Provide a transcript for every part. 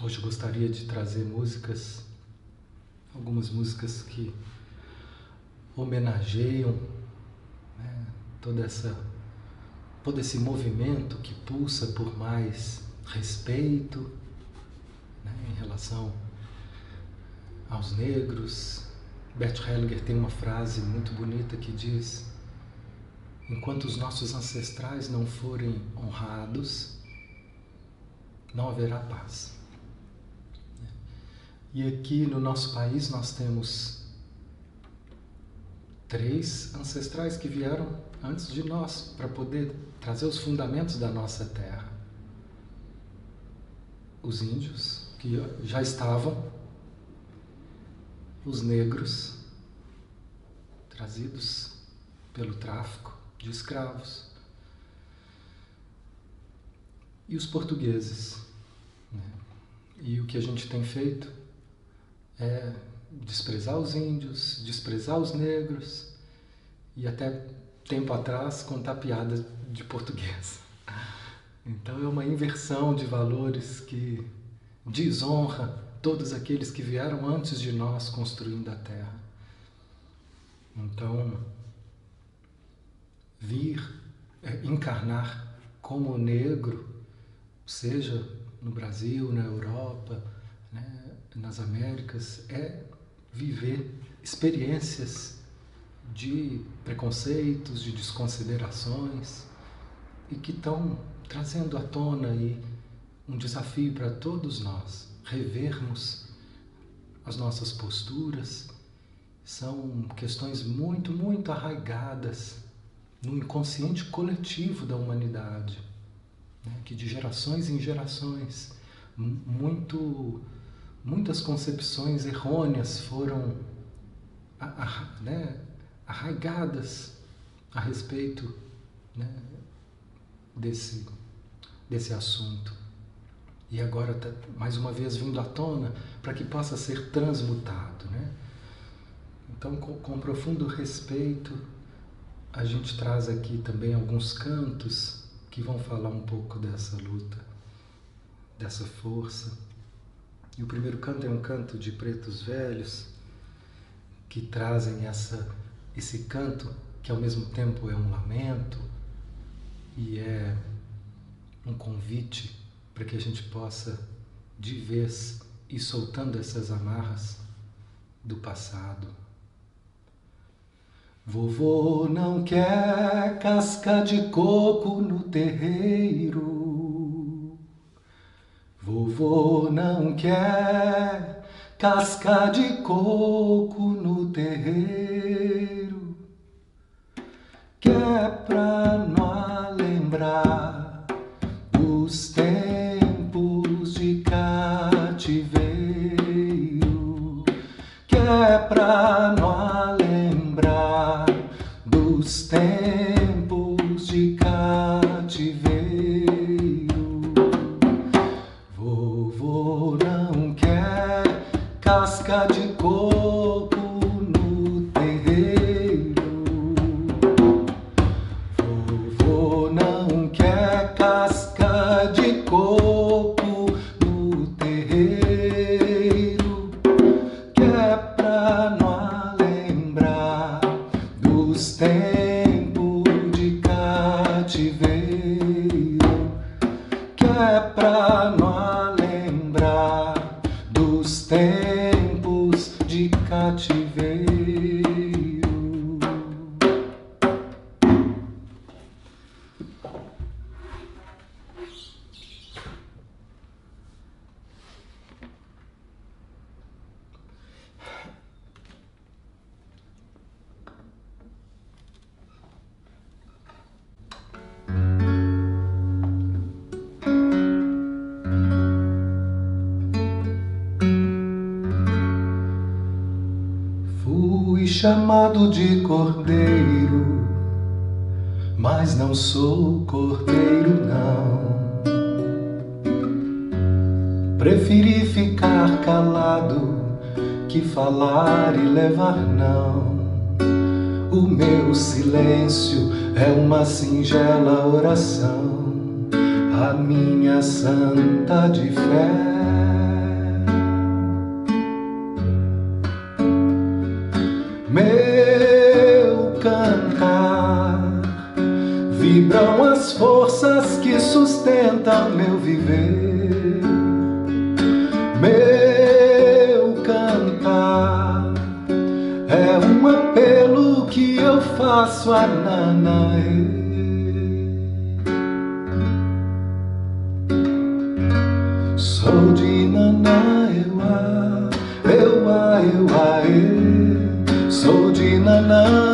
Hoje gostaria de trazer músicas, algumas músicas que homenageiam né, toda essa, todo esse movimento que pulsa por mais respeito né, em relação aos negros. Bert Hellinger tem uma frase muito bonita que diz: Enquanto os nossos ancestrais não forem honrados, não haverá paz. E aqui no nosso país nós temos três ancestrais que vieram antes de nós para poder trazer os fundamentos da nossa terra. Os índios, que já estavam, os negros, trazidos pelo tráfico de escravos, e os portugueses. Né? E o que a gente tem feito é desprezar os índios, desprezar os negros e até tempo atrás contar piadas de português. Então é uma inversão de valores que desonra todos aqueles que vieram antes de nós construindo a terra. Então, vir é, encarnar como negro, seja no Brasil, na Europa, nas Américas é viver experiências de preconceitos, de desconsiderações e que estão trazendo à tona aí um desafio para todos nós revermos as nossas posturas. São questões muito, muito arraigadas no inconsciente coletivo da humanidade, né? que de gerações em gerações, muito muitas concepções errôneas foram né, arraigadas a respeito né, desse, desse assunto. E agora está mais uma vez vindo à tona para que possa ser transmutado. Né? Então, com, com profundo respeito, a gente traz aqui também alguns cantos que vão falar um pouco dessa luta, dessa força. E o primeiro canto é um canto de pretos velhos que trazem essa, esse canto que ao mesmo tempo é um lamento e é um convite para que a gente possa de vez ir soltando essas amarras do passado. Vovô não quer casca de coco no terreiro. Vovô não quer casca de coco no terreiro, quer pra não lembrar dos tempos de cativeiro, quer pra não lembrar dos tempos sou cordeiro, não. Preferi ficar calado que falar e levar não. O meu silêncio é uma singela oração, a minha santa de fé viver. Meu cantar é um apelo que eu faço a Nanaê. Sou de Nanaewa, Ewa, Ewa, E. Sou de Nanaewa,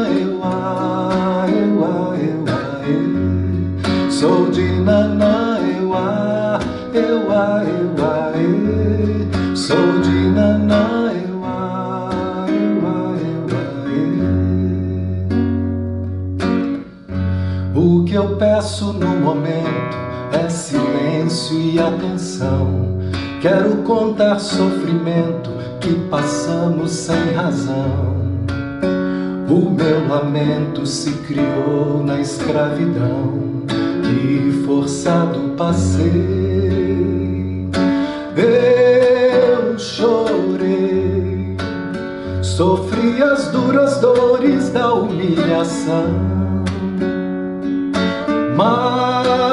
e atenção. Quero contar sofrimento que passamos sem razão. O meu lamento se criou na escravidão que forçado passei. Eu chorei, sofri as duras dores da humilhação. Mas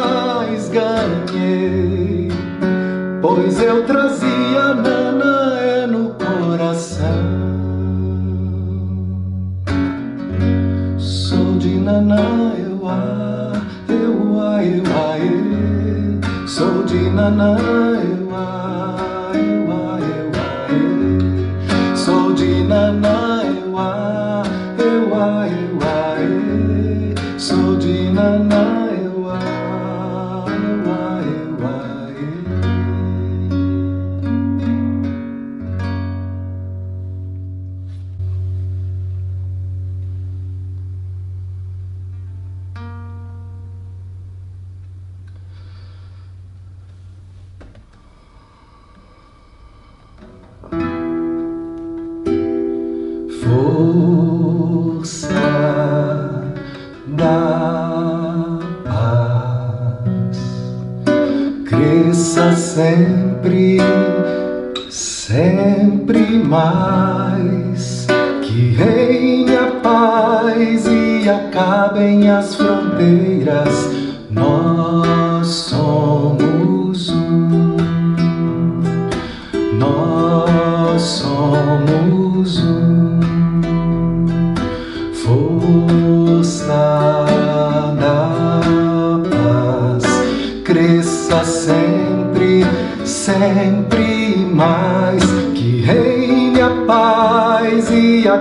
pois eu trazia Nanaé no coração. Sou de Nanaewa, Ewa, Ewa, E. Sou de Nanaewa, sempre, sempre mais.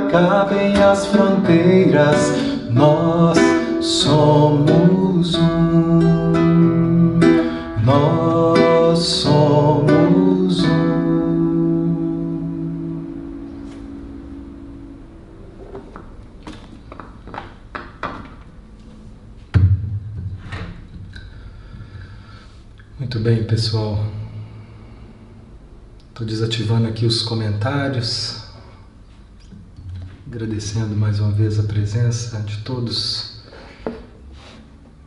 Acabem as fronteiras. Nós somos um. Nós somos um. Muito bem, pessoal. Estou desativando aqui os comentários, mais uma vez a presença de todos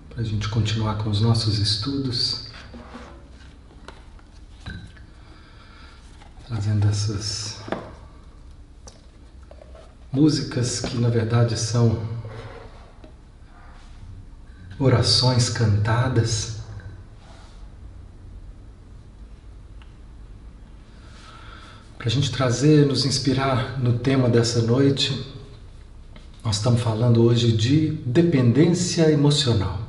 para a gente continuar com os nossos estudos, trazendo essas músicas que na verdade são orações cantadas. Para a gente trazer, nos inspirar no tema dessa noite, nós estamos falando hoje de dependência emocional.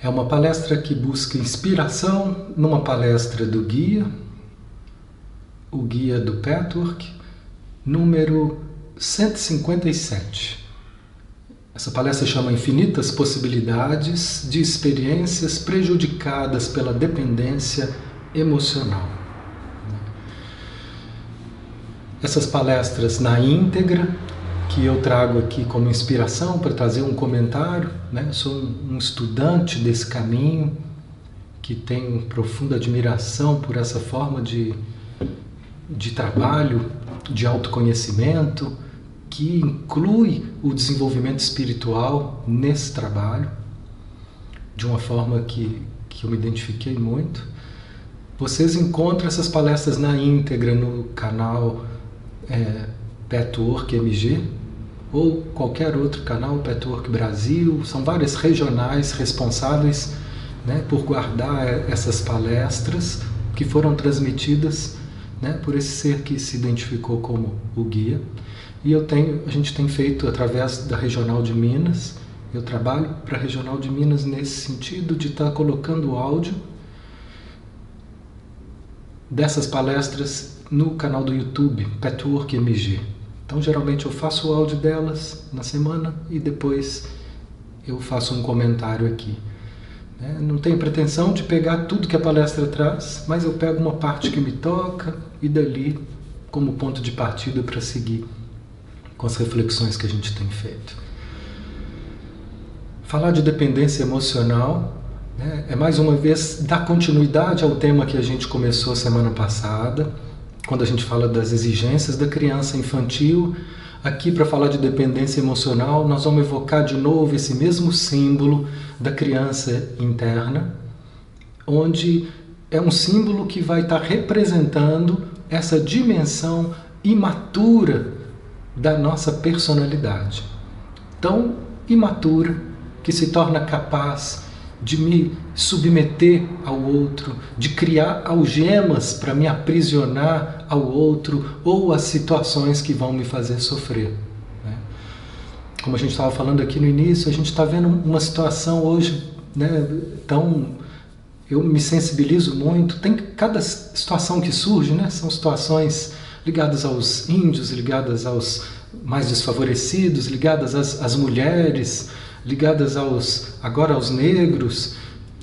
É uma palestra que busca inspiração numa palestra do guia, o guia do Petwork, número 157. Essa palestra chama Infinitas Possibilidades de Experiências Prejudicadas pela Dependência Emocional. Essas palestras na íntegra, que eu trago aqui como inspiração para trazer um comentário, né? Eu sou um estudante desse caminho que tenho profunda admiração por essa forma de, de trabalho, de autoconhecimento, que inclui o desenvolvimento espiritual nesse trabalho, de uma forma que, que eu me identifiquei muito. Vocês encontram essas palestras na íntegra no canal é, Petwork MG. ou qualquer outro canal, Petwork Brasil, são várias regionais responsáveis né, por guardar essas palestras que foram transmitidas né, por esse ser que se identificou como o guia. E eu tenho, a gente tem feito através da Regional de Minas, eu trabalho para a Regional de Minas nesse sentido de estar tá colocando o áudio dessas palestras no canal do YouTube, Petwork MG. Então, geralmente eu faço o áudio delas na semana e depois eu faço um comentário aqui. Né? Não tenho pretensão de pegar tudo que a palestra traz, mas eu pego uma parte que me toca e dali como ponto de partida para seguir com as reflexões que a gente tem feito. Falar de dependência emocional né, é mais uma vez dar continuidade ao tema que a gente começou semana passada, quando a gente fala das exigências da criança infantil. Aqui, para falar de dependência emocional, nós vamos evocar de novo esse mesmo símbolo da criança interna, onde é um símbolo que vai estar representando essa dimensão imatura da nossa personalidade. Tão imatura que se torna capaz de me submeter ao outro, de criar algemas para me aprisionar ao outro ou às situações que vão me fazer sofrer. Né? Como a gente estava falando aqui no início, a gente está vendo uma situação hoje né, tão. Eu me sensibilizo muito. Tem cada situação que surge, né, são situações ligadas aos índios, ligadas aos mais desfavorecidos, ligadas às, às mulheres, ligadas aos agora aos negros,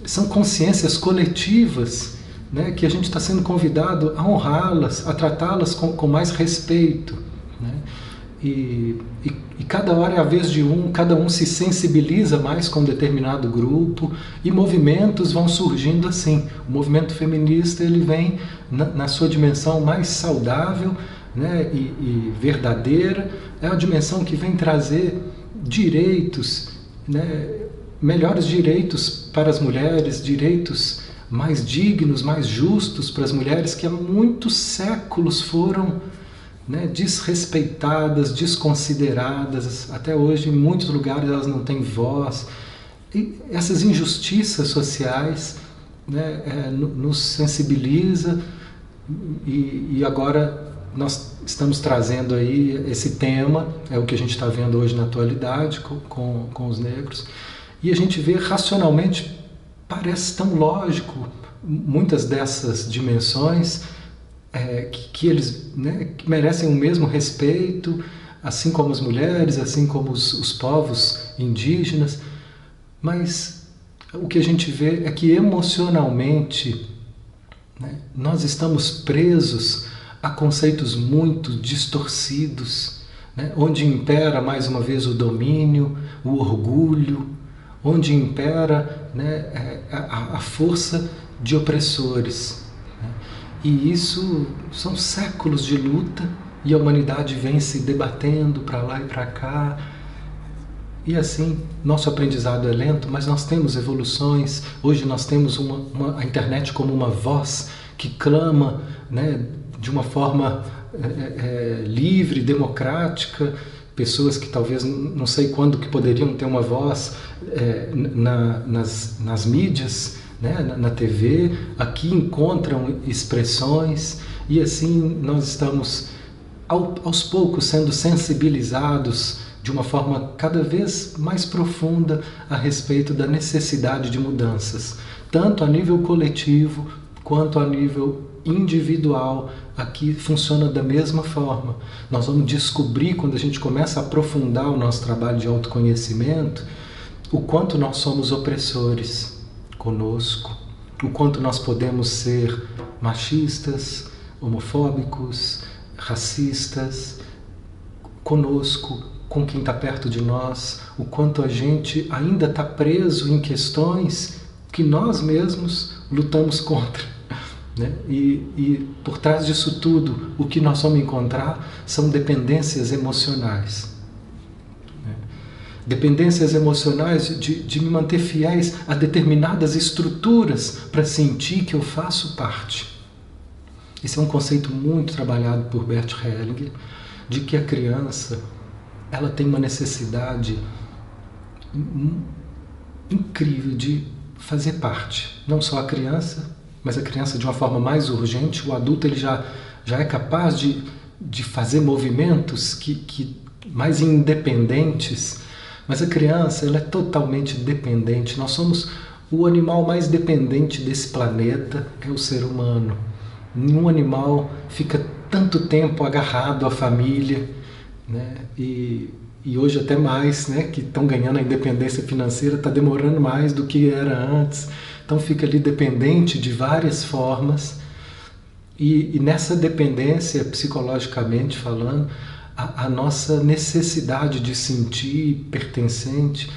são consciências coletivas né, que a gente está sendo convidado a honrá-las, a tratá-las com, com, mais respeito. Né? E, e, e, cada hora é a vez de um, cada um se sensibiliza mais com um determinado grupo e movimentos vão surgindo assim. O movimento feminista ele vem na, na sua dimensão mais saudável né, e, e verdadeira, é uma dimensão que vem trazer direitos né, melhores direitos para as mulheres, direitos mais dignos, mais justos para as mulheres que há muitos séculos foram né, desrespeitadas, desconsideradas. Até hoje, em muitos lugares, elas não têm voz. E essas injustiças sociais né, é, nos sensibiliza e, e agora nós estamos trazendo aí esse tema, é o que a gente está vendo hoje na atualidade com, com, com os negros, e a gente vê racionalmente, parece tão lógico muitas dessas dimensões é, que, que, eles né, que merecem o mesmo respeito, assim como as mulheres, assim como os, os povos indígenas, mas o que a gente vê é que emocionalmente né, nós estamos presos há conceitos muito distorcidos, né? onde impera mais uma vez o domínio, o orgulho, onde impera né, é, a, a, força de opressores. Né? E isso são séculos de luta e a humanidade vem se debatendo para lá e para cá. E assim, nosso aprendizado é lento, mas nós temos evoluções. Hoje nós temos uma, uma, a internet como uma voz que clama né, de uma forma é, é, livre, democrática, pessoas que talvez não sei quando que poderiam ter uma voz é, na, nas, nas mídias, né, na, na, TV, aqui encontram expressões e assim nós estamos ao, aos poucos sendo sensibilizados de uma forma cada vez mais profunda a respeito da necessidade de mudanças, tanto a nível coletivo quanto a nível individual aqui funciona da mesma forma. Nós vamos descobrir, quando a gente começa a aprofundar o nosso trabalho de autoconhecimento, o quanto nós somos opressores conosco, o quanto nós podemos ser machistas, homofóbicos, racistas conosco, com quem está perto de nós, o quanto a gente ainda está preso em questões que nós mesmos lutamos contra. Né? E, e por trás disso tudo, o que nós vamos encontrar são dependências emocionais. Né? Dependências emocionais de, de me manter fiéis a determinadas estruturas para sentir que eu faço parte. Esse é um conceito muito trabalhado por Bert Hellinger, de que a criança ela tem uma necessidade incrível de fazer parte. Não só a criança, mas a criança de uma forma mais urgente. O adulto ele já, já é capaz de, de fazer movimentos que, que mais independentes. Mas a criança ela é totalmente dependente. Nós somos o animal mais dependente desse planeta é o ser humano. Nenhum animal fica tanto tempo agarrado à família, né? E, e hoje até mais, né? Que estão ganhando a independência financeira, está demorando mais do que era antes. Então fica ali dependente de várias formas. E, e nessa dependência, psicologicamente falando, a, a nossa necessidade de sentir pertencente,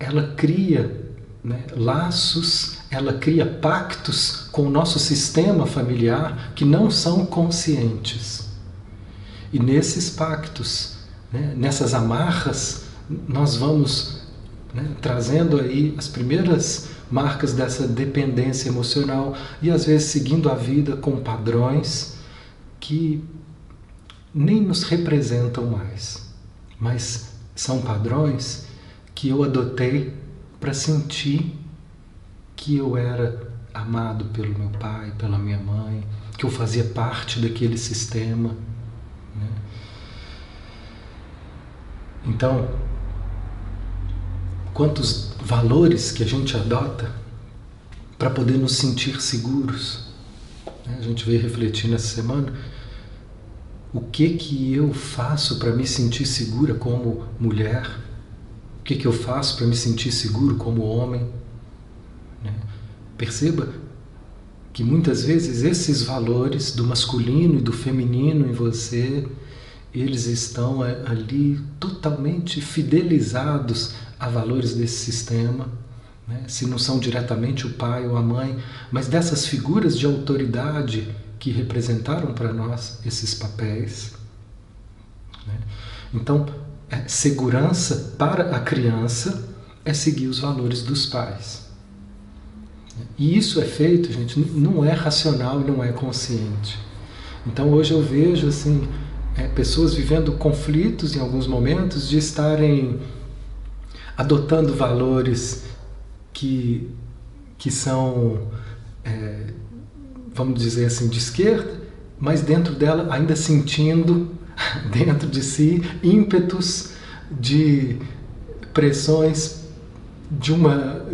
ela cria né, laços, ela cria pactos com o nosso sistema familiar que não são conscientes. E nesses pactos, né, nessas amarras, nós vamos né, trazendo aí as primeiras marcas dessa dependência emocional e às vezes seguindo a vida com padrões que nem nos representam mais, mas são padrões que eu adotei para sentir que eu era amado pelo meu pai, pela minha mãe, que eu fazia parte daquele sistema. Né? Então, quantos valores que a gente adota para poder nos sentir seguros. Né? A gente veio refletir nessa semana o que que eu faço para me sentir segura como mulher, que, que eu faço para me sentir seguro como homem? Né? Perceba que muitas vezes esses valores do masculino e do feminino em você, eles estão ali totalmente fidelizados a valores desse sistema, né? se não são diretamente o pai ou a mãe, mas dessas figuras de autoridade que representaram para nós esses papéis. Né? Então, é, segurança para a criança é seguir os valores dos pais. E isso é feito, gente, não é racional não é consciente. Então hoje eu vejo assim é, pessoas vivendo conflitos em alguns momentos de estarem adotando valores que, que são, é, vamos dizer assim, de esquerda, mas dentro dela ainda sentindo dentro de si ímpetos de pressões de uma,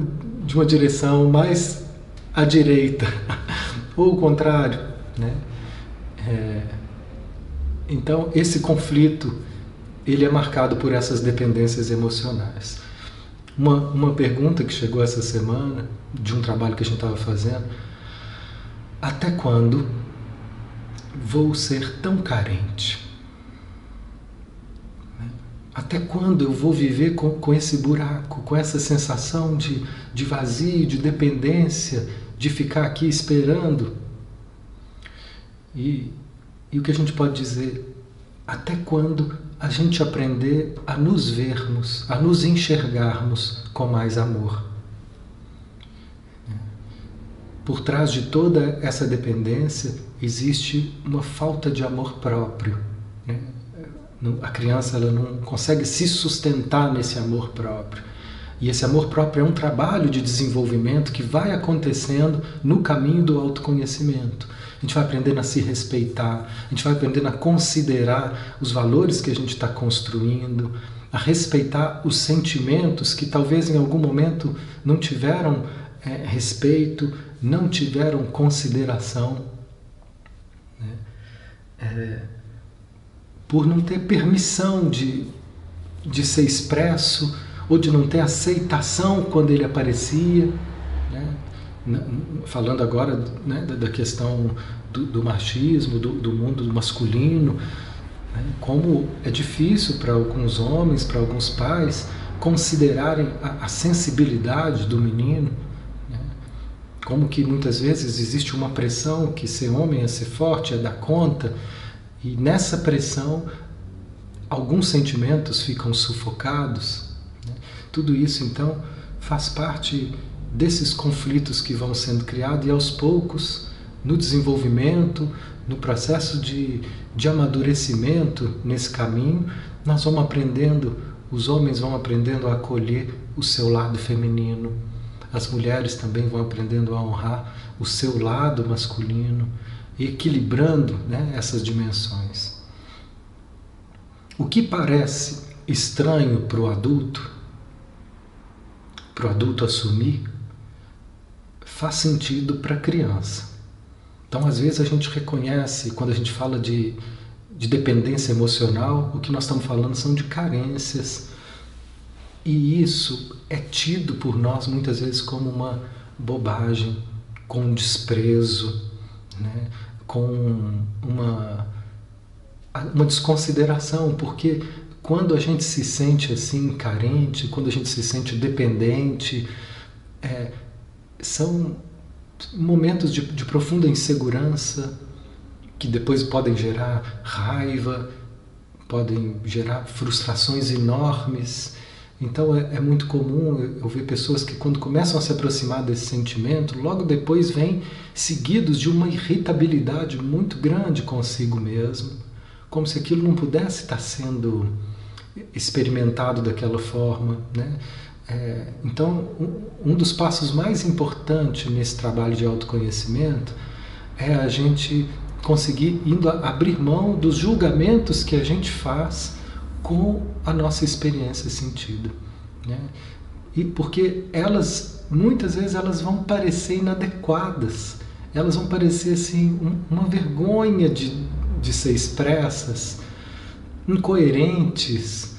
de uma direção mais à direita, ou o contrário. Né? É, então, esse conflito ele é marcado por essas dependências emocionais. Uma, uma pergunta que chegou essa semana, de um trabalho que a gente estava fazendo, até quando vou ser tão carente? Até quando eu vou viver com, com esse buraco, com essa sensação de, de vazio, de dependência, de ficar aqui esperando? E, e o que a gente pode dizer? Até quando a gente aprender a nos vermos, a nos enxergarmos com mais amor? Por trás de toda essa dependência existe uma falta de amor próprio. Né? a criança ela não consegue se sustentar nesse amor próprio. E esse amor próprio é um trabalho de desenvolvimento que vai acontecendo no caminho do autoconhecimento. Gente vai aprendendo a se respeitar, a gente vai aprendendo a considerar os valores que a gente está construindo, a respeitar os sentimentos que talvez em algum momento não tiveram é, respeito, não tiveram consideração. Né? É, por não ter permissão de, de ser expresso ou de não ter aceitação quando ele aparecia. Né? Falando agora né, da questão do, do machismo, do, do, mundo masculino, né? como é difícil para alguns homens, para alguns pais, considerarem a, a sensibilidade do menino. Né? Como que muitas vezes existe uma pressão que ser homem é ser forte, é dar conta, e nessa pressão, alguns sentimentos ficam sufocados. Né? Tudo isso, então, faz parte desses conflitos que vão sendo criados e aos poucos, no desenvolvimento, no processo de, de amadurecimento nesse caminho, nós vamos aprendendo, os homens vão aprendendo a acolher o seu lado feminino, as mulheres também vão aprendendo a honrar o seu lado masculino, equilibrando né, essas dimensões. O que parece estranho para o adulto, para o adulto assumir, faz sentido para a criança. Então, às vezes, a gente reconhece, quando a gente fala de, de dependência emocional, o que nós estamos falando são de carências. E isso é tido por nós muitas vezes como uma bobagem, com desprezo, né? com uma, uma desconsideração, porque quando a gente se sente assim carente, quando a gente se sente dependente, é, são momentos de, de profunda insegurança que depois podem gerar raiva, podem gerar frustrações enormes. Então é, é, muito comum eu ver pessoas que, quando começam a se aproximar desse sentimento, logo depois vêm seguidos de uma irritabilidade muito grande consigo mesmo, como se aquilo não pudesse estar sendo experimentado daquela forma. Né? É, então, um, dos passos mais importantes nesse trabalho de autoconhecimento é a gente conseguir indo abrir mão dos julgamentos que a gente faz com a nossa experiência sentida. Né? E porque elas, muitas vezes, elas vão parecer inadequadas, elas vão parecer assim, um, uma vergonha de, de ser expressas, incoerentes,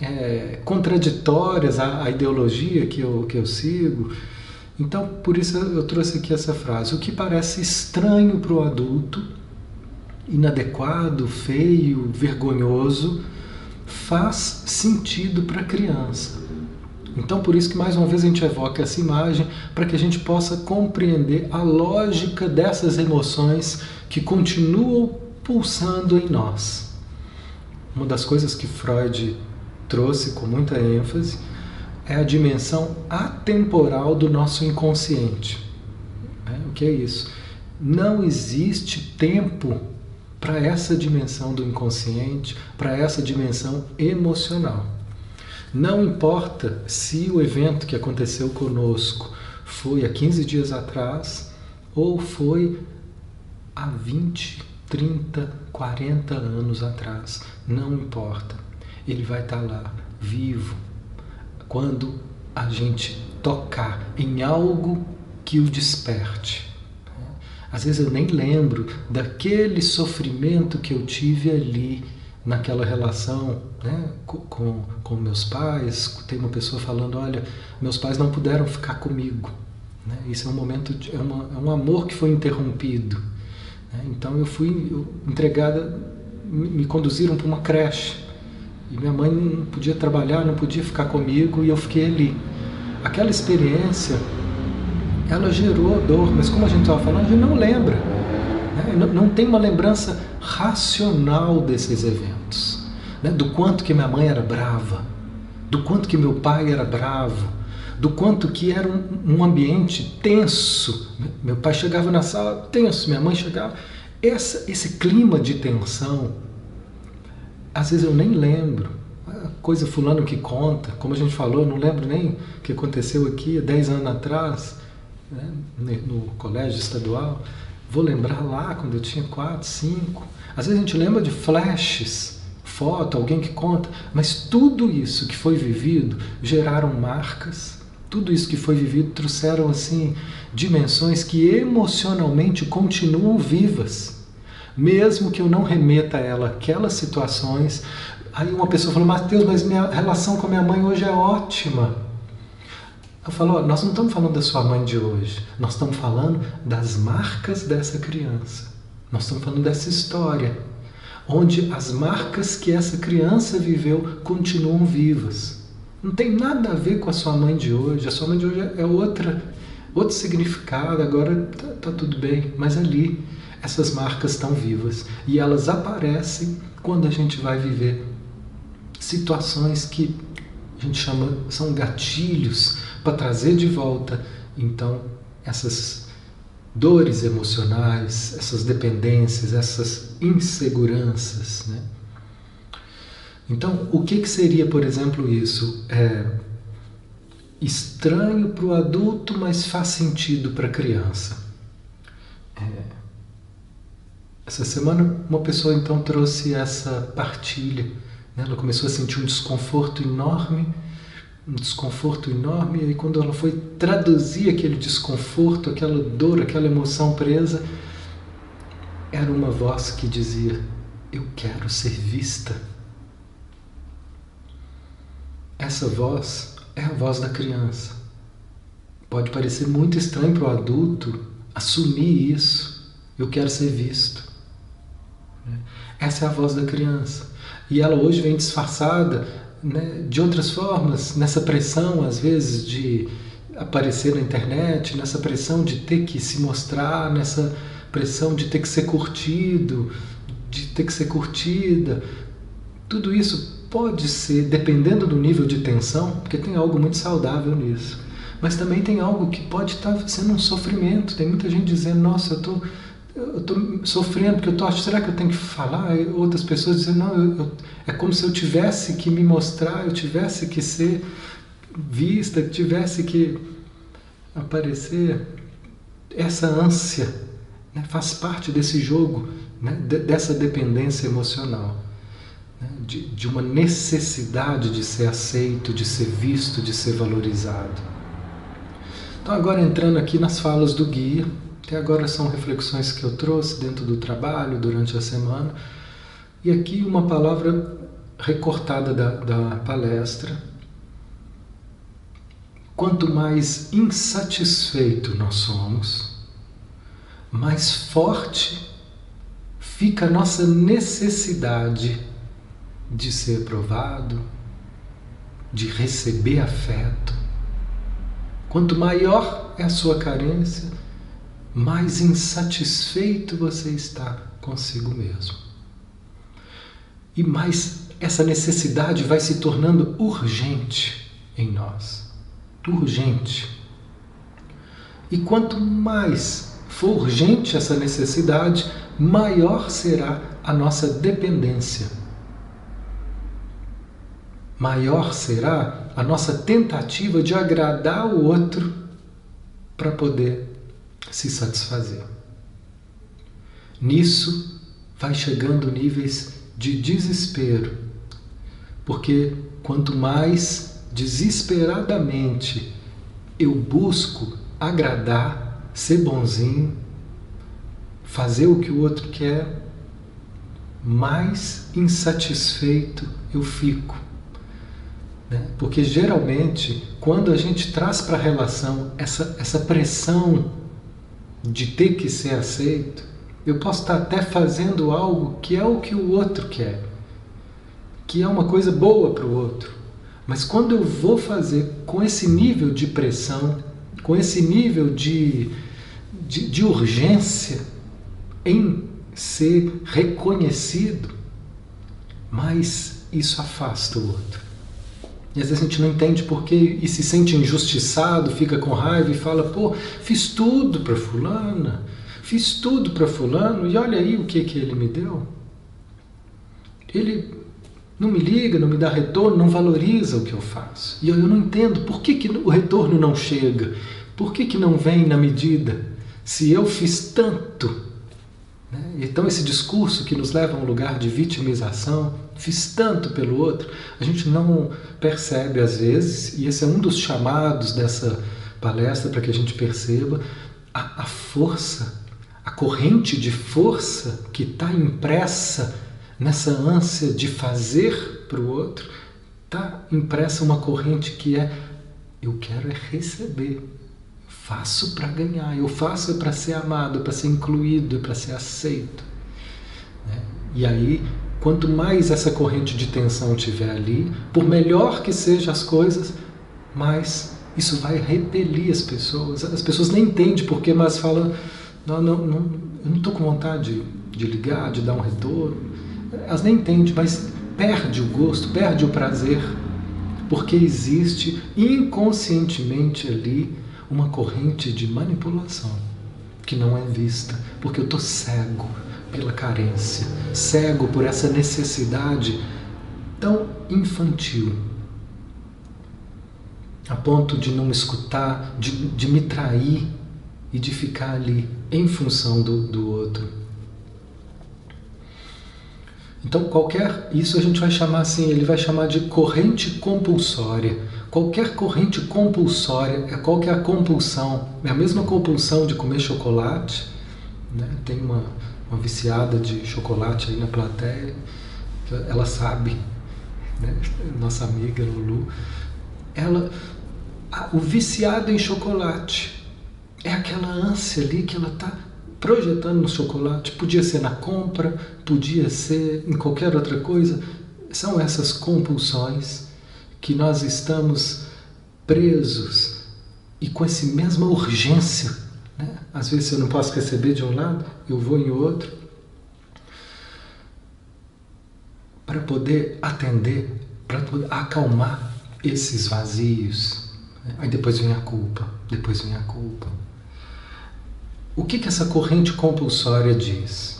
é, contraditórias à, à, ideologia que eu, que eu sigo. Então, por isso eu trouxe aqui essa frase: o que parece estranho para o adulto, inadequado, feio, vergonhoso, faz sentido para a criança. Então, por isso que mais uma vez a gente evoca essa imagem para que a gente possa compreender a lógica dessas emoções que continuam pulsando em nós. Uma das coisas que Freud trouxe com muita ênfase é a dimensão atemporal do nosso inconsciente. É, o que é isso? Não existe tempo para essa dimensão do inconsciente, para essa dimensão emocional. Não importa se o evento que aconteceu conosco foi há 15 dias atrás ou foi há 20, 30, 40 anos atrás, não importa. Ele vai estar lá, vivo, quando a gente tocar em algo que o desperte. Às vezes eu nem lembro daquele sofrimento que eu tive ali naquela relação né, com, com meus pais. Tem uma pessoa falando: Olha, meus pais não puderam ficar comigo. Né? Isso é um momento, de, é, uma, é um amor que foi interrompido. Né? Então eu fui entregada, me conduziram para uma creche. E minha mãe não podia trabalhar, não podia ficar comigo e eu fiquei ali. Aquela experiência ela gerou dor, mas como a gente estava falando, a gente não lembra. Né? Não, não, tem uma lembrança racional desses eventos. Né? Do quanto que minha mãe era brava, do quanto que meu pai era bravo, do quanto que era um, um ambiente tenso. Meu pai chegava na sala tenso, minha mãe chegava. Essa, esse clima de tensão, às vezes eu nem lembro. Coisa fulano que conta, como a gente falou, eu não lembro nem o que aconteceu aqui há 10 anos atrás né, no colégio estadual, vou lembrar lá quando eu tinha 4, 5. Às vezes a gente lembra de flashes, foto, alguém que conta, mas tudo isso que foi vivido geraram marcas, tudo isso que foi vivido trouxeram assim dimensões que emocionalmente continuam vivas. Mesmo que eu não remeta a ela aquelas situações, aí uma pessoa falou: Mateus, mas minha relação com a minha mãe hoje é ótima. Eu falo, nós não estamos falando da sua mãe de hoje, nós estamos falando das marcas dessa criança. Nós estamos falando dessa história, onde as marcas que essa criança viveu continuam vivas. Não tem nada a ver com a sua mãe de hoje. A sua mãe de hoje é outra, outro significado. Agora tá, tá tudo bem, mas ali essas marcas estão vivas e elas aparecem quando a gente vai viver situações que a gente chama são gatilhos para trazer de volta então essas dores emocionais, essas dependências, essas inseguranças. Né? Então, o que, que seria, por exemplo, isso? É estranho para o adulto, mas faz sentido para a criança. É, essa semana, uma pessoa então trouxe essa partilha. Né? Ela começou a sentir um desconforto enorme um desconforto enorme, e quando ela foi traduzir aquele desconforto, aquela dor, aquela emoção presa, era uma voz que dizia: Eu quero ser vista. Essa voz é a voz da criança. Pode parecer muito estranho para o adulto assumir isso. Eu quero ser visto. Essa é a voz da criança. E ela hoje vem disfarçada né, de outras formas, nessa pressão, às vezes, de aparecer na internet, nessa pressão de ter que se mostrar, nessa pressão de ter que ser curtido, de ter que ser curtida. Tudo isso pode ser, dependendo do nível de tensão, porque tem algo muito saudável nisso. Mas também tem algo que pode estar sendo um sofrimento. Tem muita gente dizendo: Nossa, eu estou eu estou sofrendo porque eu estou será que eu tenho que falar? E outras pessoas dizem, não, eu, eu, é como se eu tivesse que me mostrar, eu tivesse que ser vista, tivesse que aparecer. Essa ânsia né, faz parte desse jogo, né, dessa dependência emocional, né, de, de uma necessidade de ser aceito, de ser visto, de ser valorizado. Então, agora entrando aqui nas falas do guia, até agora são reflexões que eu trouxe dentro do trabalho, durante a semana. E aqui uma palavra recortada da, da palestra. Quanto mais insatisfeito nós somos, mais forte fica a nossa necessidade de ser aprovado, de receber afeto. Quanto maior é a sua carência, mais insatisfeito você está consigo mesmo. E mais essa necessidade vai se tornando urgente em nós. Urgente. E quanto mais for urgente essa necessidade, maior será a nossa dependência. Maior será a nossa tentativa de agradar o outro para poder se satisfazer. Nisso vai chegando níveis de desespero, porque quanto mais desesperadamente eu busco agradar, ser bonzinho, fazer o que o outro quer, mais insatisfeito eu fico. Né? Porque geralmente, quando a gente traz para a relação essa, essa pressão de ter que ser aceito, eu posso estar até fazendo algo que é o que o outro quer, que é uma coisa boa para o outro. Mas quando eu vou fazer com esse nível de pressão, com esse nível de, de, de urgência em ser reconhecido, mais isso afasta o outro. E às vezes a gente não entende porquê e se sente injustiçado, fica com raiva e fala: pô, fiz tudo para Fulana, fiz tudo para Fulano e olha aí o que, que ele me deu. Ele não me liga, não me dá retorno, não valoriza o que eu faço. E eu, eu não entendo por que, que o retorno não chega, por que, que não vem na medida, se eu fiz tanto. Né? Então, esse discurso que nos leva a um lugar de vitimização, fiz tanto pelo outro, a gente não percebe às vezes, e esse é um dos chamados dessa palestra para que a gente perceba a, a força, a corrente de força que está impressa nessa ânsia de fazer para o outro, está impressa uma corrente que é eu quero é receber, faço para ganhar, eu faço para ser amado, para ser incluído, para ser aceito. Né? E aí Quanto mais essa corrente de tensão tiver ali, por melhor que sejam as coisas, mais isso vai repelir as pessoas. As pessoas nem entendem porquê, mas falam: não, não, não, eu não estou com vontade de, de ligar, de dar um retorno. Elas nem entendem, mas perde o gosto, perde o prazer, porque existe inconscientemente ali uma corrente de manipulação que não é vista, porque eu estou cego pela carência, cego por essa necessidade tão infantil, a ponto de não me escutar, de, de me trair e de ficar ali em função do, do outro. Então, qualquer. Isso a gente vai chamar assim, ele vai chamar de corrente compulsória. Qualquer corrente compulsória é qual que a compulsão. É a mesma compulsão de comer chocolate. Né? Tem uma, uma viciada de chocolate aí na plateia, ela sabe, né? nossa amiga Lulu. Ela, o viciado em chocolate é aquela ânsia ali que ela está projetando no chocolate. Podia ser na compra, podia ser em qualquer outra coisa. São essas compulsões que nós estamos presos e com essa mesma urgência. Né? Às vezes eu não posso receber de um lado, eu vou em outro. Para poder atender, para acalmar esses vazios. Aí depois vem a culpa, depois vem a culpa. O que, que essa corrente compulsória diz?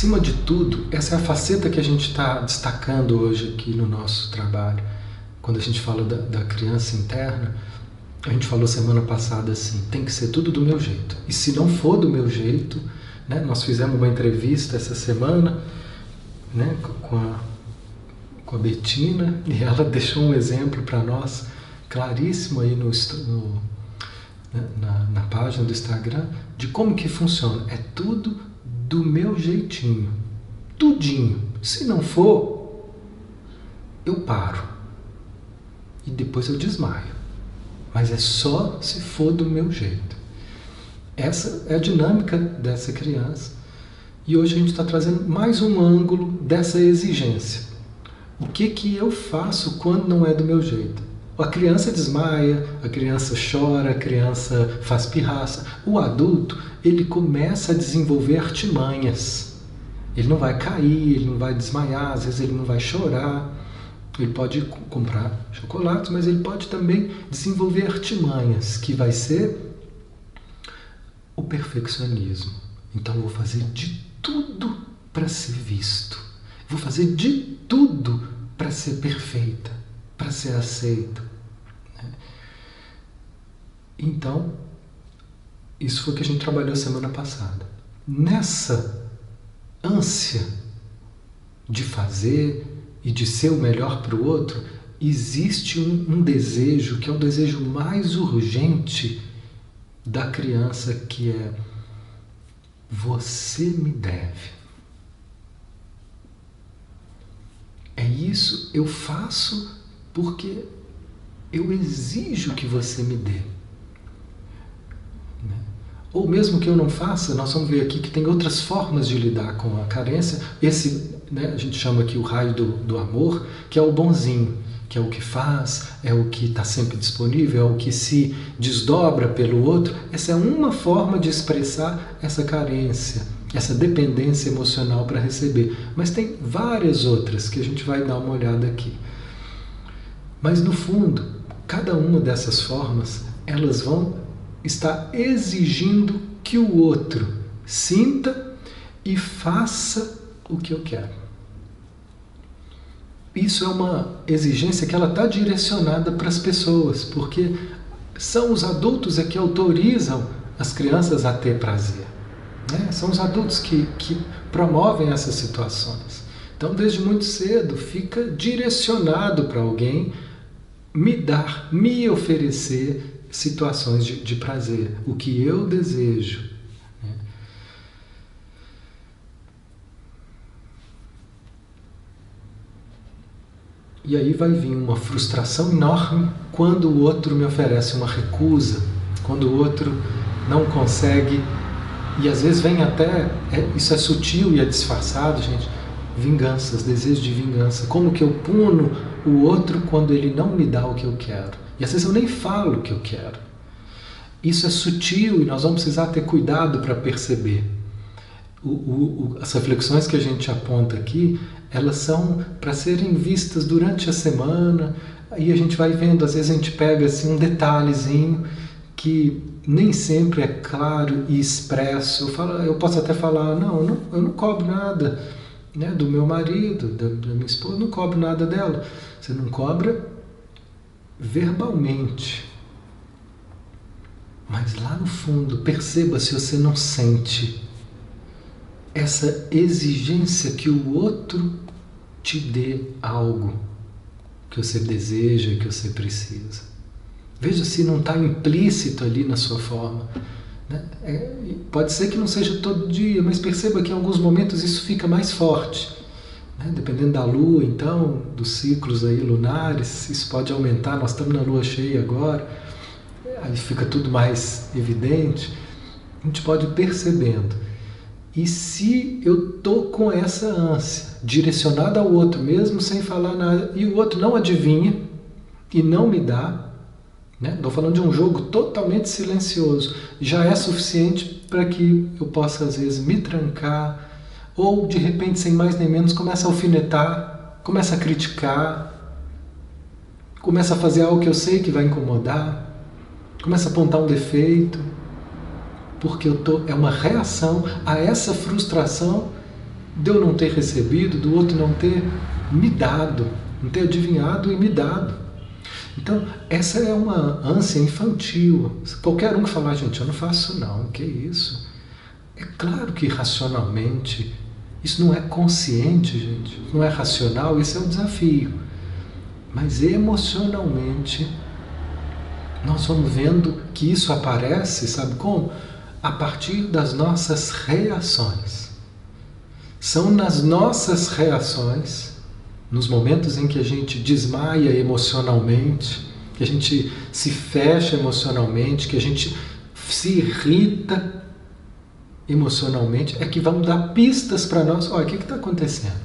Acima de tudo, essa é a faceta que a gente está destacando hoje aqui no nosso trabalho. Quando a gente fala da, da criança interna, a gente falou semana passada assim: tem que ser tudo do meu jeito. E se não for do meu jeito, né, nós fizemos uma entrevista essa semana né, com, a, com a Betina e ela deixou um exemplo para nós claríssimo aí no, no né, na, na página do Instagram de como que funciona. É tudo do meu jeitinho. Tudinho. Se não for, eu paro. E depois eu desmaio. Mas é só se for do meu jeito. Essa é a dinâmica dessa criança. E hoje a gente está trazendo mais um ângulo dessa exigência. O que, que eu faço quando não é do meu jeito? A criança desmaia, a criança chora, a criança faz pirraça. O adulto, ele começa a desenvolver artimanhas. Ele não vai cair, ele não vai desmaiar, às vezes ele não vai chorar. Ele pode comprar chocolates, mas ele pode também desenvolver artimanhas, que vai ser o perfeccionismo. Então eu vou fazer de tudo para ser visto. vou fazer de tudo para ser perfeita, para ser aceita. Então, isso foi o que a gente trabalhou semana passada. Nessa ânsia de fazer e de ser o melhor para o outro, existe um, um, desejo que é o desejo mais urgente da criança, que é você me deve. É isso, eu faço porque eu exijo que você me dê. Ou mesmo que eu não faça, nós vamos ver aqui que tem outras formas de lidar com a carência. Esse, né, a gente chama aqui o raio do, do amor, que é o bonzinho, que é o que faz, é o que está sempre disponível, é o que se desdobra pelo outro. Essa é uma forma de expressar essa carência, essa dependência emocional para receber. Mas tem várias outras que a gente vai dar uma olhada aqui. Mas no fundo, cada uma dessas formas, elas vão está exigindo que o outro sinta e faça o que eu quero. Isso é uma exigência que ela está direcionada para as pessoas, porque são os adultos é que autorizam as crianças a ter prazer. Né? São os adultos que, que promovem essas situações. Então, desde muito cedo, fica direcionado para alguém me dar, me oferecer situações de, de prazer, o que eu desejo. Né? E aí vai vir uma frustração enorme quando o outro me oferece uma recusa, quando o outro não consegue, e às vezes vem até, é, isso é sutil e é disfarçado, gente, vinganças, desejo de vingança. Como que eu puno o outro quando ele não me dá o que eu quero? E às vezes eu nem falo o que eu quero. Isso é sutil e nós vamos precisar ter cuidado para perceber. O, o, as reflexões que a gente aponta aqui, elas são para serem vistas durante a semana. Aí a gente vai vendo, às vezes a gente pega assim um detalhezinho que nem sempre é claro e expresso. Eu, falo, eu posso até falar, não, eu não, eu não cobro nada né, do meu marido, da, da minha esposa, não cobro nada dela. Você não cobra verbalmente. Mas lá no fundo, perceba se você não sente essa exigência que o outro te dê algo que você deseja, que você precisa. Veja se não está implícito ali na sua forma. Né? É, pode ser que não seja todo dia, mas perceba que em alguns momentos isso fica mais forte. Né? Dependendo da lua, então, dos ciclos aí lunares, isso pode aumentar. Nós estamos na lua cheia agora, aí fica tudo mais evidente. A gente pode ir percebendo. E se eu tô com essa ânsia direcionada ao outro, mesmo sem falar nada, e o outro não adivinha e não me dá, Estou né? falando de um jogo totalmente silencioso. Já é suficiente para que eu possa, às vezes, me trancar, ou de repente, sem mais nem menos, começa a alfinetar, começa a criticar, começa a fazer algo que eu sei que vai incomodar, começa a apontar um defeito, porque eu tô, é uma reação a essa frustração de eu não ter recebido, do outro não ter me dado, não ter adivinhado e me dado. Então, essa é uma ânsia infantil. Qualquer um que falar, gente, eu não faço não, que isso? É claro que racionalmente, isso não é consciente, gente, não é racional, isso é um desafio. Mas emocionalmente, nós vamos vendo que isso aparece, sabe como? A partir das nossas reações. São nas nossas reações nos momentos em que a gente desmaia emocionalmente, que a gente se fecha emocionalmente, que a gente se irrita emocionalmente, é que vão dar pistas para nós. Olha, o que está acontecendo?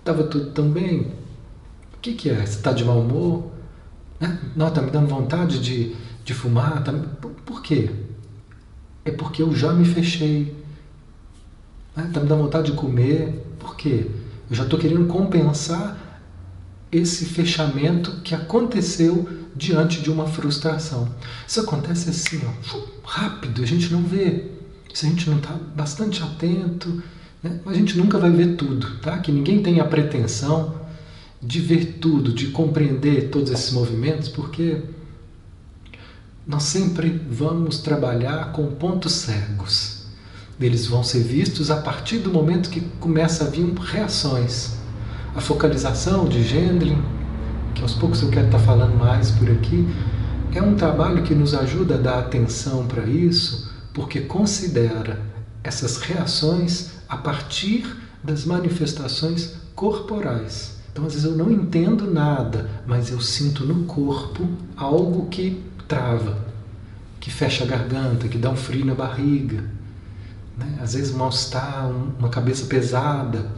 Estava tudo tão bem? O que, que é? Você está de mau humor? Né? Não, está me dando vontade de, de fumar? Tá... Por quê? É porque eu já me fechei. Está né? me dando vontade de comer? Por quê? Eu já estou querendo compensar esse fechamento que aconteceu diante de uma frustração. Isso acontece assim, ó, rápido, a gente não vê. Se a gente não está bastante atento, né? a gente nunca vai ver tudo, tá? Que ninguém tem a pretensão de ver tudo, de compreender todos esses movimentos, porque nós sempre vamos trabalhar com pontos cegos. Eles vão ser vistos a partir do momento que começa a vir reações. A focalização de Gendlin, que aos poucos eu quero estar falando mais por aqui, é um trabalho que nos ajuda a dar atenção para isso, porque considera essas reações a partir das manifestações corporais. Então, às vezes eu não entendo nada, mas eu sinto no corpo algo que trava, que fecha a garganta, que dá um frio na barriga, né? às vezes mal-estar, uma cabeça pesada.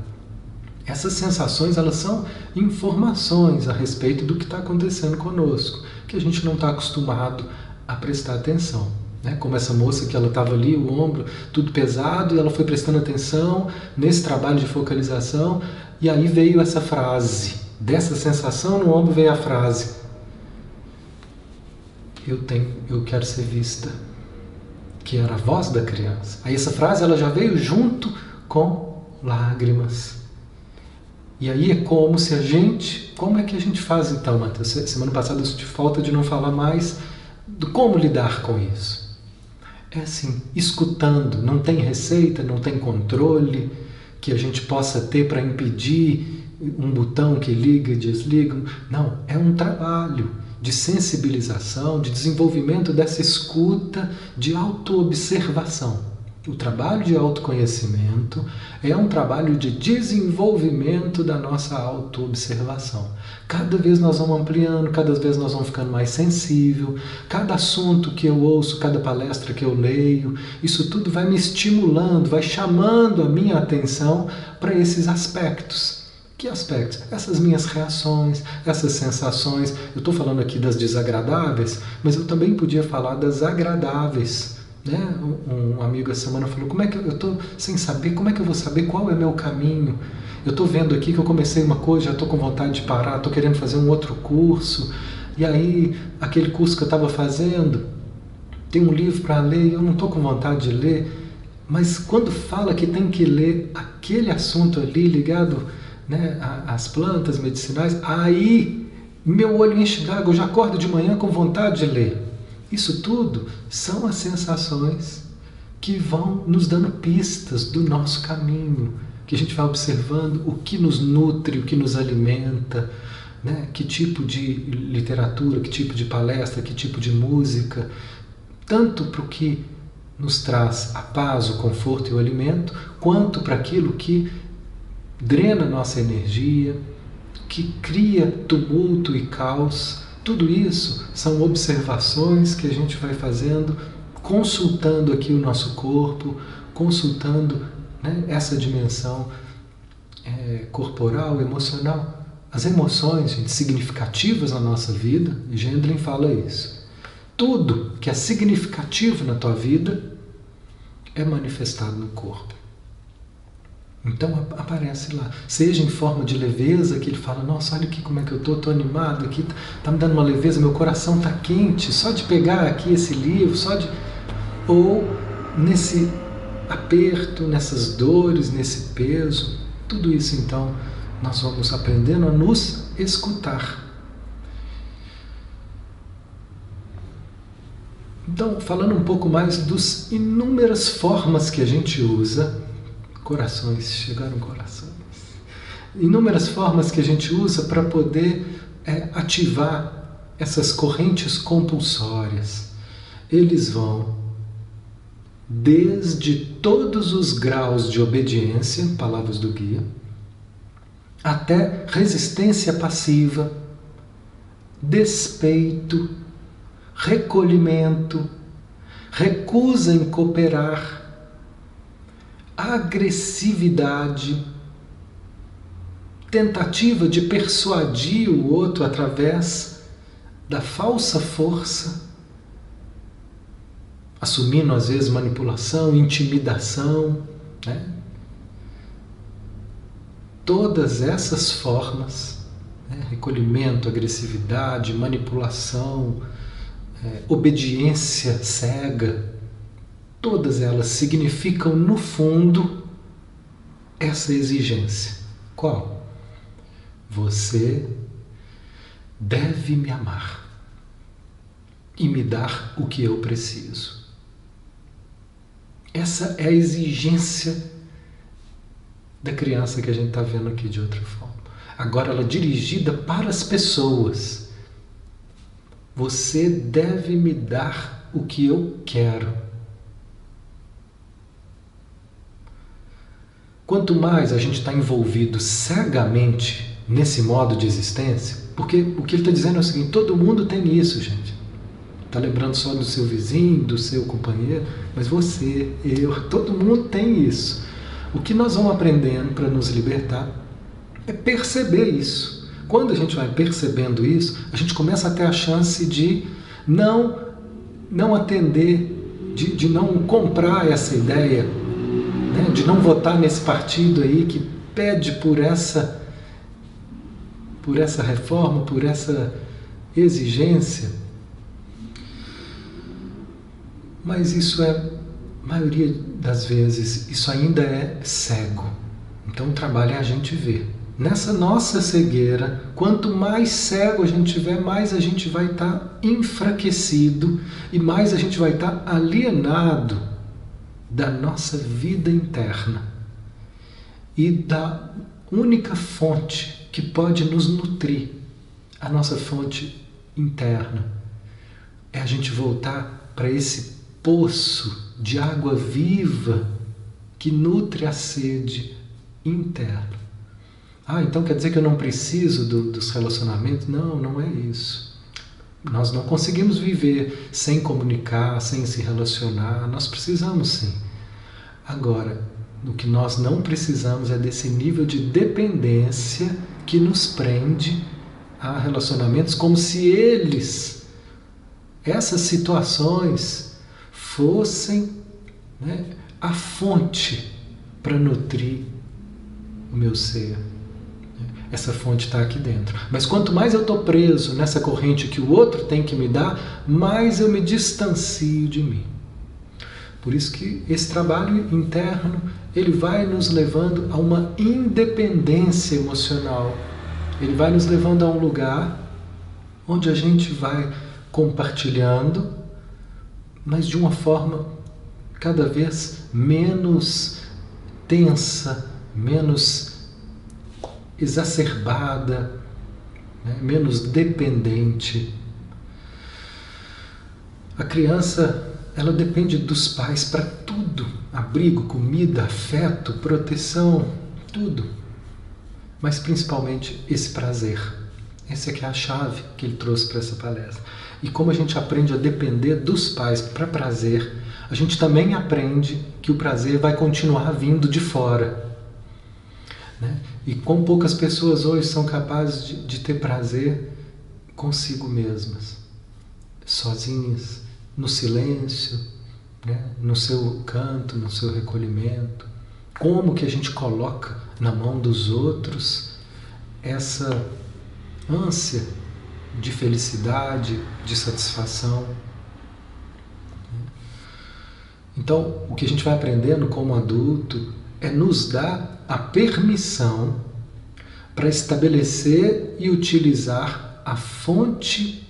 Essas sensações elas são informações a respeito do que está acontecendo conosco, que a gente não está acostumado a prestar atenção. Né? Como essa moça que ela estava ali, o ombro tudo pesado, e ela foi prestando atenção nesse trabalho de focalização, e aí veio essa frase. Dessa sensação no ombro veio a frase: Eu tenho, eu quero ser vista que era a voz da criança. Aí essa frase ela já veio junto com lágrimas. E aí é como se a gente. Como é que a gente faz então, Matheus? Semana passada eu senti falta de não falar mais do como lidar com isso. É assim, escutando, não tem receita, não tem controle que a gente possa ter para impedir um botão que liga e desliga. Não, é um trabalho de sensibilização, de desenvolvimento dessa escuta, de autoobservação. O trabalho de autoconhecimento é um trabalho de desenvolvimento da nossa autoobservação. Cada vez nós vamos ampliando, cada vez nós vamos ficando mais sensível. Cada assunto que eu ouço, cada palestra que eu leio, isso tudo vai me estimulando, vai chamando a minha atenção para esses aspectos que aspectos? Essas minhas reações, essas sensações. Eu estou falando aqui das desagradáveis, mas eu também podia falar das agradáveis. Né? Um, amigo essa semana falou: como é que eu estou sem saber? Como é que eu vou saber qual é meu caminho? Eu estou vendo aqui que eu comecei uma coisa, já estou com vontade de parar, estou querendo fazer um outro curso. E aí, aquele curso que eu estava fazendo, tem um livro para ler eu não estou com vontade de ler, mas quando fala que tem que ler aquele assunto ali ligado né, às plantas medicinais, aí meu olho enche d'água, eu já acordo de manhã com vontade de ler. Isso tudo são as sensações que vão nos dando pistas do nosso caminho, que a gente vai observando o que nos nutre, o que nos alimenta, né? que tipo de literatura, que tipo de palestra, que tipo de música, tanto para o que nos traz a paz, o conforto e o alimento, quanto para aquilo que drena nossa energia, que cria tumulto e caos. Tudo isso são observações que a gente vai fazendo, consultando aqui o nosso corpo, consultando né, essa dimensão é, corporal, emocional. As emoções, gente, significativas na nossa vida, Gendlin fala isso. Tudo que é significativo na tua vida é manifestado no corpo. Então aparece lá, seja em forma de leveza, que ele fala, nossa, olha aqui como é que eu estou, estou animado aqui, tá, tá me dando uma leveza, meu coração está quente, só de pegar aqui esse livro, só de. Ou nesse aperto, nessas dores, nesse peso, tudo isso então nós vamos aprendendo a nos escutar. Então, falando um pouco mais dos inúmeras formas que a gente usa, corações, chegaram corações, inúmeras formas que a gente usa para poder é, ativar essas correntes compulsórias. Eles vão desde todos os graus de obediência, palavras do guia, até resistência passiva, despeito, recolhimento, recusa em cooperar, agressividade, tentativa de persuadir o outro através da falsa força, assumindo às vezes manipulação, intimidação, né? Todas essas formas, né? recolhimento, agressividade, manipulação, é, obediência cega, todas elas significam no fundo essa exigência. Qual? Você deve me amar e me dar o que eu preciso. Essa é a exigência da criança que a gente está vendo aqui de outra forma. Agora ela é dirigida para as pessoas. Você deve me dar o que eu quero. Quanto mais a gente está envolvido cegamente nesse modo de existência, porque o que ele está dizendo é o seguinte: todo mundo tem isso, gente. Está lembrando só do seu vizinho, do seu companheiro, mas você, eu, todo mundo tem isso. O que nós vamos aprendendo para nos libertar é perceber isso. Quando a gente vai percebendo isso, a gente começa a ter a chance de não, não atender, de, de não comprar essa ideia, né? de não votar nesse partido aí que pede por essa, por essa reforma, por essa exigência mas isso é, maioria das vezes, isso ainda é cego. Então o trabalho é a gente ver. Nessa nossa cegueira, quanto mais cego a gente tiver, mais a gente vai estar tá enfraquecido e mais a gente vai estar tá alienado da nossa vida interna e da única fonte que pode nos nutrir, a nossa fonte interna. É a gente voltar para esse poço de água viva que nutre a sede interna. Ah, então quer dizer que eu não preciso do, dos relacionamentos? Não, não é isso. Nós não conseguimos viver sem comunicar, sem se relacionar. Nós precisamos sim. Agora, o que nós não precisamos é desse nível de dependência que nos prende a relacionamentos como se eles, essas situações, fossem né, a fonte para nutrir o meu ser. Essa fonte está aqui dentro. Mas quanto mais eu estou preso nessa corrente que o outro tem que me dar, mais eu me distancio de mim. Por isso que esse trabalho interno ele vai nos levando a uma independência emocional. Ele vai nos levando a um lugar onde a gente vai compartilhando, mas de uma forma cada vez menos tensa, menos exacerbada, né? menos dependente. A criança ela depende dos pais para tudo: abrigo, comida, afeto, proteção, tudo. Mas principalmente esse prazer. Essa é é a chave que ele trouxe para essa palestra. E como a gente aprende a depender dos pais para prazer, a gente também aprende que o prazer vai continuar vindo de fora. Né? E quão poucas pessoas hoje são capazes de, de ter prazer consigo mesmas, sozinhas, no silêncio, né? no seu canto, no seu recolhimento. Como que a gente coloca na mão dos outros essa ânsia de felicidade, de satisfação. Então, o que a gente vai aprendendo como adulto é nos dar a permissão para estabelecer e utilizar a fonte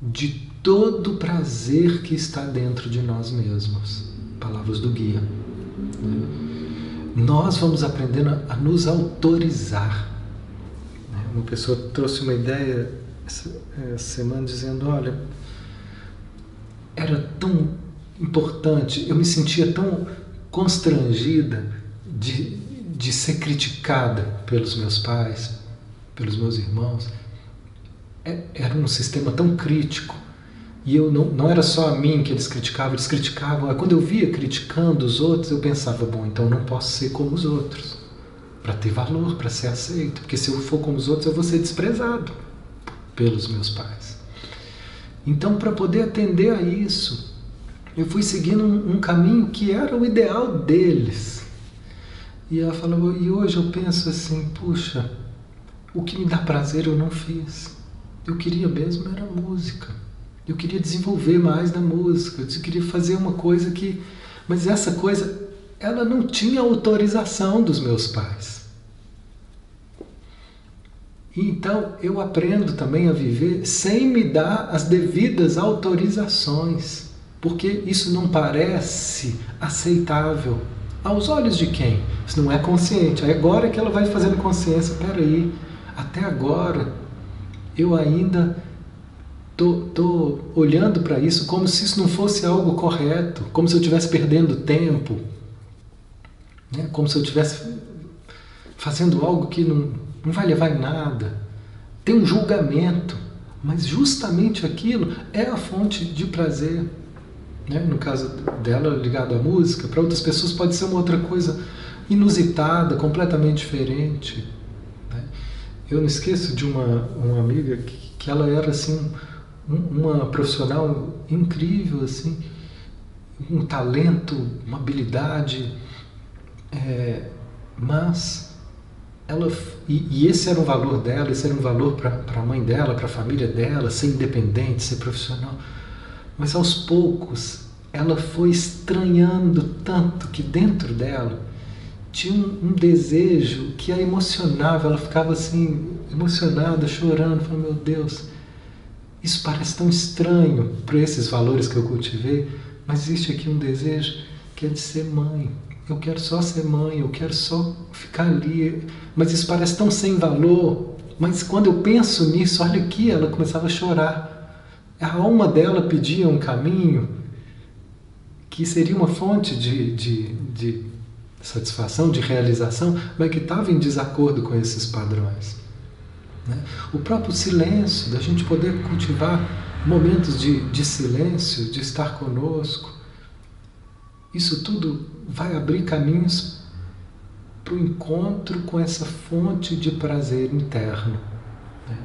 de todo o prazer que está dentro de nós mesmos. Palavras do guia. Nós vamos aprendendo a nos autorizar. Uma pessoa trouxe uma ideia essa semana dizendo: olha, era tão importante, eu me sentia tão constrangida de, de ser criticada pelos meus pais, pelos meus irmãos. É, era um sistema tão crítico. E eu não, não era só a mim que eles criticavam, eles criticavam. Quando eu via criticando os outros, eu pensava, bom, então não posso ser como os outros. Para ter valor, para ser aceito. Porque se eu for como os outros, eu vou ser desprezado pelos meus pais. Então, para poder atender a isso, eu fui seguindo um, um caminho que era o ideal deles. E ela falou, e hoje eu penso assim, puxa, o que me dá prazer eu não fiz. Eu queria mesmo era música. Eu queria desenvolver mais da música. Eu queria fazer uma coisa que. Mas essa coisa, ela não tinha autorização dos meus pais. Então eu aprendo também a viver sem me dar as devidas autorizações, porque isso não parece aceitável. Aos olhos de quem? Isso não é consciente. É agora que ela vai fazendo consciência. Peraí, até agora eu ainda tô, tô olhando para isso como se isso não fosse algo correto, como se eu estivesse perdendo tempo, né? como se eu estivesse fazendo algo que não, não vai levar em nada. Tem um julgamento, mas justamente aquilo é a fonte de prazer. Né? No caso dela, ligado à música, para outras pessoas pode ser uma outra coisa inusitada, completamente diferente. Né? Eu não esqueço de uma, uma amiga que, que ela era assim uma profissional incrível assim, um talento, uma habilidade, é, mas ela e, e, esse era um valor dela, esse era um valor para a mãe dela, para a família dela, ser independente, ser profissional. Mas aos poucos ela foi estranhando tanto que dentro dela tinha um, um, desejo que a emocionava, ela ficava assim, emocionada, chorando, falando, meu Deus, isso parece tão estranho para esses valores que eu cultivei, mas existe aqui um desejo que é de ser mãe. Eu quero só ser mãe, eu quero só ficar ali. Mas isso parece tão sem valor. Mas quando eu penso nisso, olha aqui, ela começava a chorar. A alma dela pedia um caminho que seria uma fonte de, de, de satisfação, de realização, mas que estava em desacordo com esses padrões. Né? O próprio silêncio, da gente poder cultivar momentos de, de silêncio, de estar conosco, isso tudo vai abrir caminhos para o encontro com essa fonte de prazer interno. Né?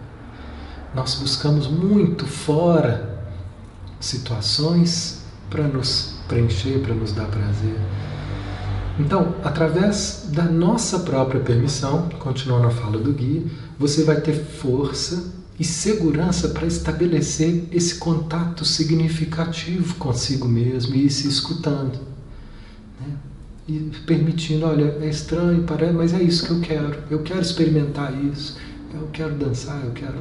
Nós buscamos muito fora situações para nos preencher, para nos dar prazer. Então, através da nossa própria permissão, continuando a fala do guia, você vai ter força e segurança para estabelecer esse contato significativo consigo mesmo e ir se escutando. Né? E permitindo, olha, é estranho, parece, mas é isso que eu quero. Eu quero experimentar isso. Eu quero dançar, eu quero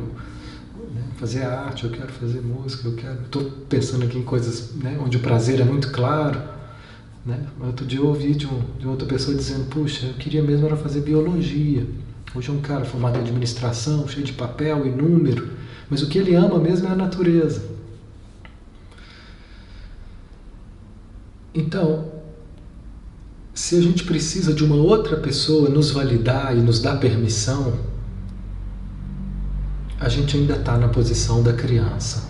né, fazer arte, eu quero fazer música, eu quero. Estou pensando aqui em coisas né, onde o prazer é muito claro né? Outro dia eu ouvi de, um, de outra pessoa dizendo: Puxa, eu queria mesmo era fazer biologia. Hoje é um cara formado em administração, cheio de papel e número, mas o que ele ama mesmo é a natureza. Então, se a gente precisa de uma outra pessoa nos validar e nos dar permissão, a gente ainda está na posição da criança,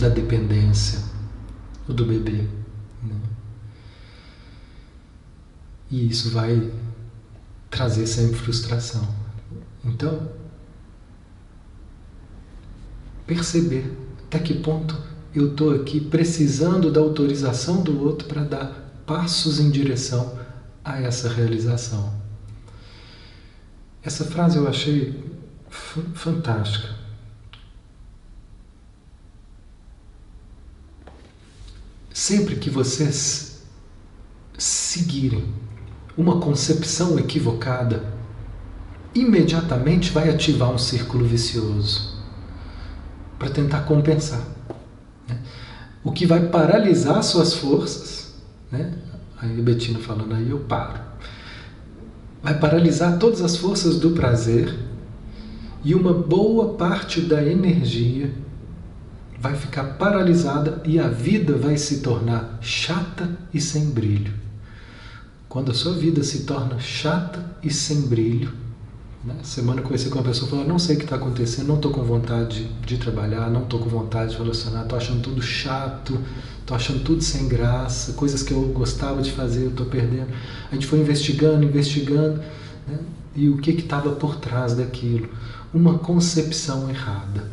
da dependência, do bebê. Né? E isso vai trazer sempre frustração. Então, perceber até que ponto eu estou aqui precisando da autorização do outro para dar passos em direção a essa realização. Essa frase eu achei fantástica. Sempre que vocês seguirem uma concepção equivocada, imediatamente vai ativar um círculo vicioso para tentar compensar. Né? O que vai paralisar suas forças, né? aí a Betina falando aí, eu paro. Vai paralisar todas as forças do prazer e uma boa parte da energia vai ficar paralisada e a vida vai se tornar chata e sem brilho. Quando a sua vida se torna chata e sem brilho, né? semana eu conheci com uma pessoa que falou: Não sei o que está acontecendo, não estou com vontade de, de trabalhar, não estou com vontade de relacionar, estou achando tudo chato, estou achando tudo sem graça, coisas que eu gostava de fazer, eu estou perdendo. A gente foi investigando, investigando, né? e o que estava por trás daquilo? Uma concepção errada,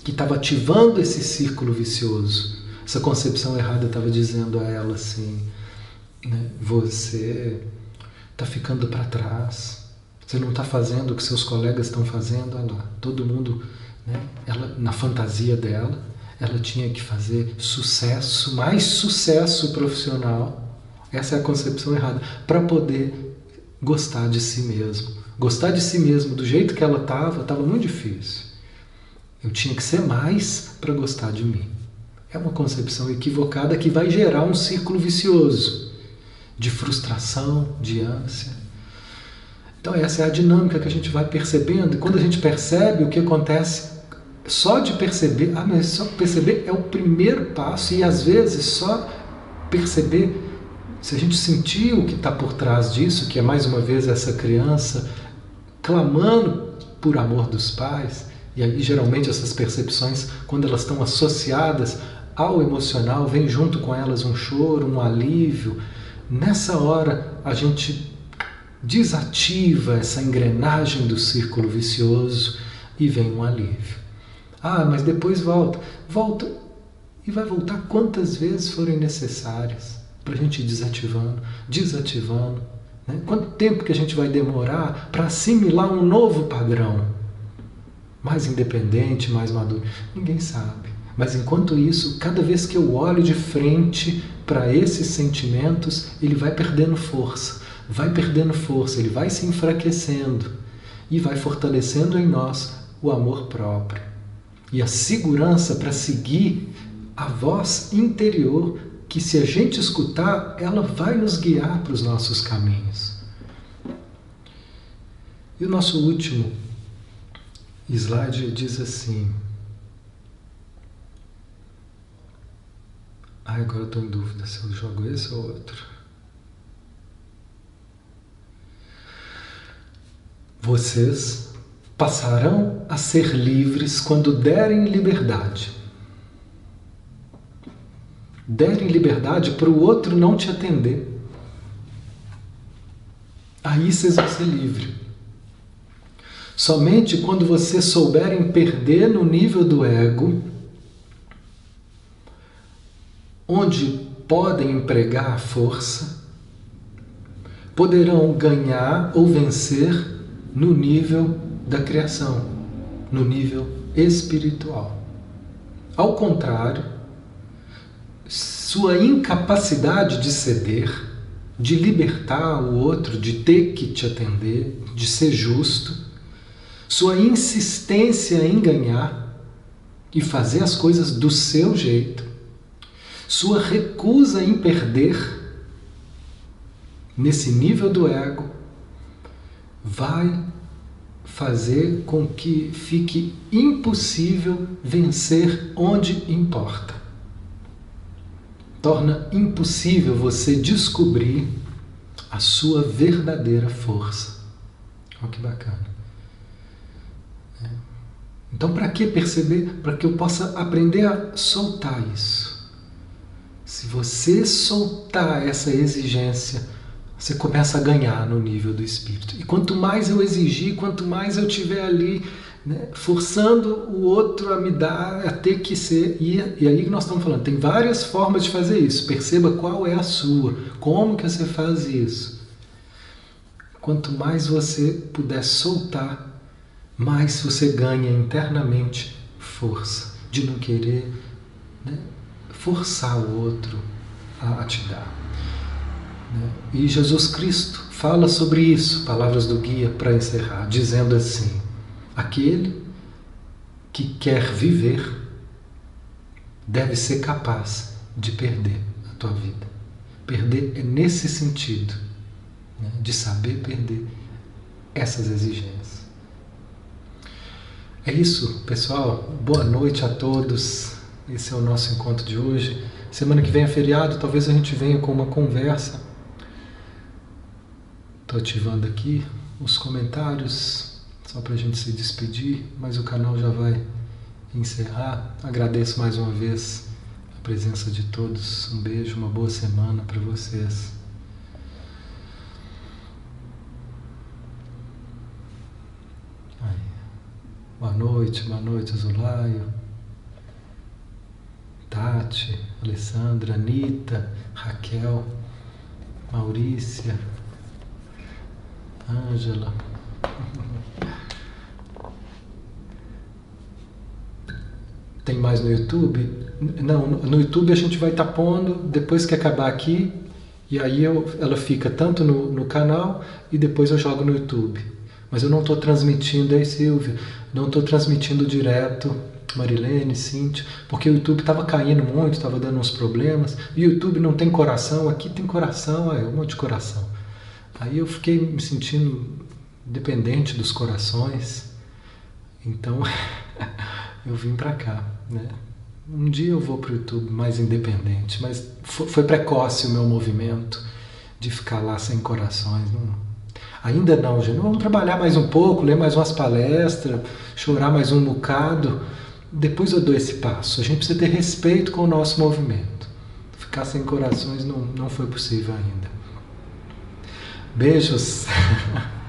que estava ativando esse círculo vicioso. Essa concepção errada estava dizendo a ela assim né? Você está ficando para trás. Você não está fazendo o que seus colegas estão fazendo. Olha lá, todo mundo, né? ela, na fantasia dela, ela tinha que fazer sucesso, mais sucesso profissional. Essa é a concepção errada. Para poder gostar de si mesmo. Gostar de si mesmo do jeito que ela estava, estava muito difícil. Eu tinha que ser mais para gostar de mim. É uma concepção equivocada que vai gerar um círculo vicioso de frustração, de ânsia. Então, essa é a dinâmica que a gente vai percebendo, e quando a gente percebe o que acontece, só de perceber, ah, mas só perceber é o primeiro passo, e às vezes só perceber, se a gente sentir o que está por trás disso, que é mais uma vez essa criança clamando por amor dos pais, e aí geralmente essas percepções, quando elas estão associadas ao emocional, vem junto com elas um choro, um alívio, Nessa hora, a gente desativa essa engrenagem do círculo vicioso e vem um alívio. Ah, mas depois volta. Volta e vai voltar quantas vezes forem necessárias para a gente ir desativando, desativando. Né? Quanto tempo que a gente vai demorar para assimilar um novo padrão? Mais independente, mais maduro? Ninguém sabe. Mas enquanto isso, cada vez que eu olho de frente para esses sentimentos, ele vai perdendo força, vai perdendo força, ele vai se enfraquecendo e vai fortalecendo em nós o amor próprio e a segurança para seguir a voz interior que, se a gente escutar, ela vai nos guiar para os nossos caminhos. E o nosso último slide diz assim. Agora eu estou em dúvida se eu jogo esse ou outro. Vocês passarão a ser livres quando derem liberdade. Derem liberdade para o outro não te atender. Aí vocês vão ser livres. Somente quando vocês souberem perder no nível do ego onde podem empregar a força poderão ganhar ou vencer no nível da criação, no nível espiritual. Ao contrário, sua incapacidade de ceder, de libertar o outro, de ter que te atender, de ser justo, sua insistência em ganhar e fazer as coisas do seu jeito, sua recusa em perder, nesse nível do ego, vai fazer com que fique impossível vencer onde importa torna impossível você descobrir a sua verdadeira força. Olha que bacana. É. Então, para que perceber? Para que eu possa aprender a soltar isso. Se você soltar essa exigência, você começa a ganhar no nível do espírito. E quanto mais eu exigir, quanto mais eu tiver ali né, forçando o outro a me dar, a ter que ser. E, e aí nós estamos falando, tem várias formas de fazer isso. Perceba qual é a sua, como que você faz isso. Quanto mais você puder soltar, mais você ganha internamente força de não querer né, forçar o outro a, a te dar. Né? E Jesus Cristo fala sobre isso, palavras do guia para encerrar, dizendo assim: Aquele que quer viver deve ser capaz de perder a tua vida. Perder é nesse sentido, né? de saber perder essas exigências. É isso, pessoal. Boa noite a todos. Esse é o nosso encontro de hoje. Semana que vem é feriado, talvez a gente venha com uma conversa. Estou ativando aqui os comentários só para a gente se despedir, mas o canal já vai encerrar. Agradeço mais uma vez a presença de todos. Um beijo, uma boa semana para vocês. Aí. Boa noite, boa noite, Azulaio. Tati, Alessandra, Anitta, Raquel, Maurícia, Ângela. Tem mais no YouTube? Não, no YouTube a gente vai estar tá pondo depois que acabar aqui, e aí eu, ela fica tanto no, no canal e depois eu jogo no YouTube. Mas eu não estou transmitindo, aí Silvia, não estou transmitindo direto, Marilene, Cíntia, porque o YouTube estava caindo muito, estava dando uns problemas. O YouTube não tem coração, aqui tem coração, é um monte de coração. Aí eu fiquei me sentindo dependente dos corações, então eu vim para cá. Né? Um dia eu vou para o YouTube mais independente, mas foi precoce o meu movimento de ficar lá sem corações. Não... Ainda não, gente. Vamos trabalhar mais um pouco, ler mais umas palestras, chorar mais um bocado. Depois eu dou esse passo. A gente precisa ter respeito com o nosso movimento. Ficar sem corações não, não foi possível ainda. Beijos.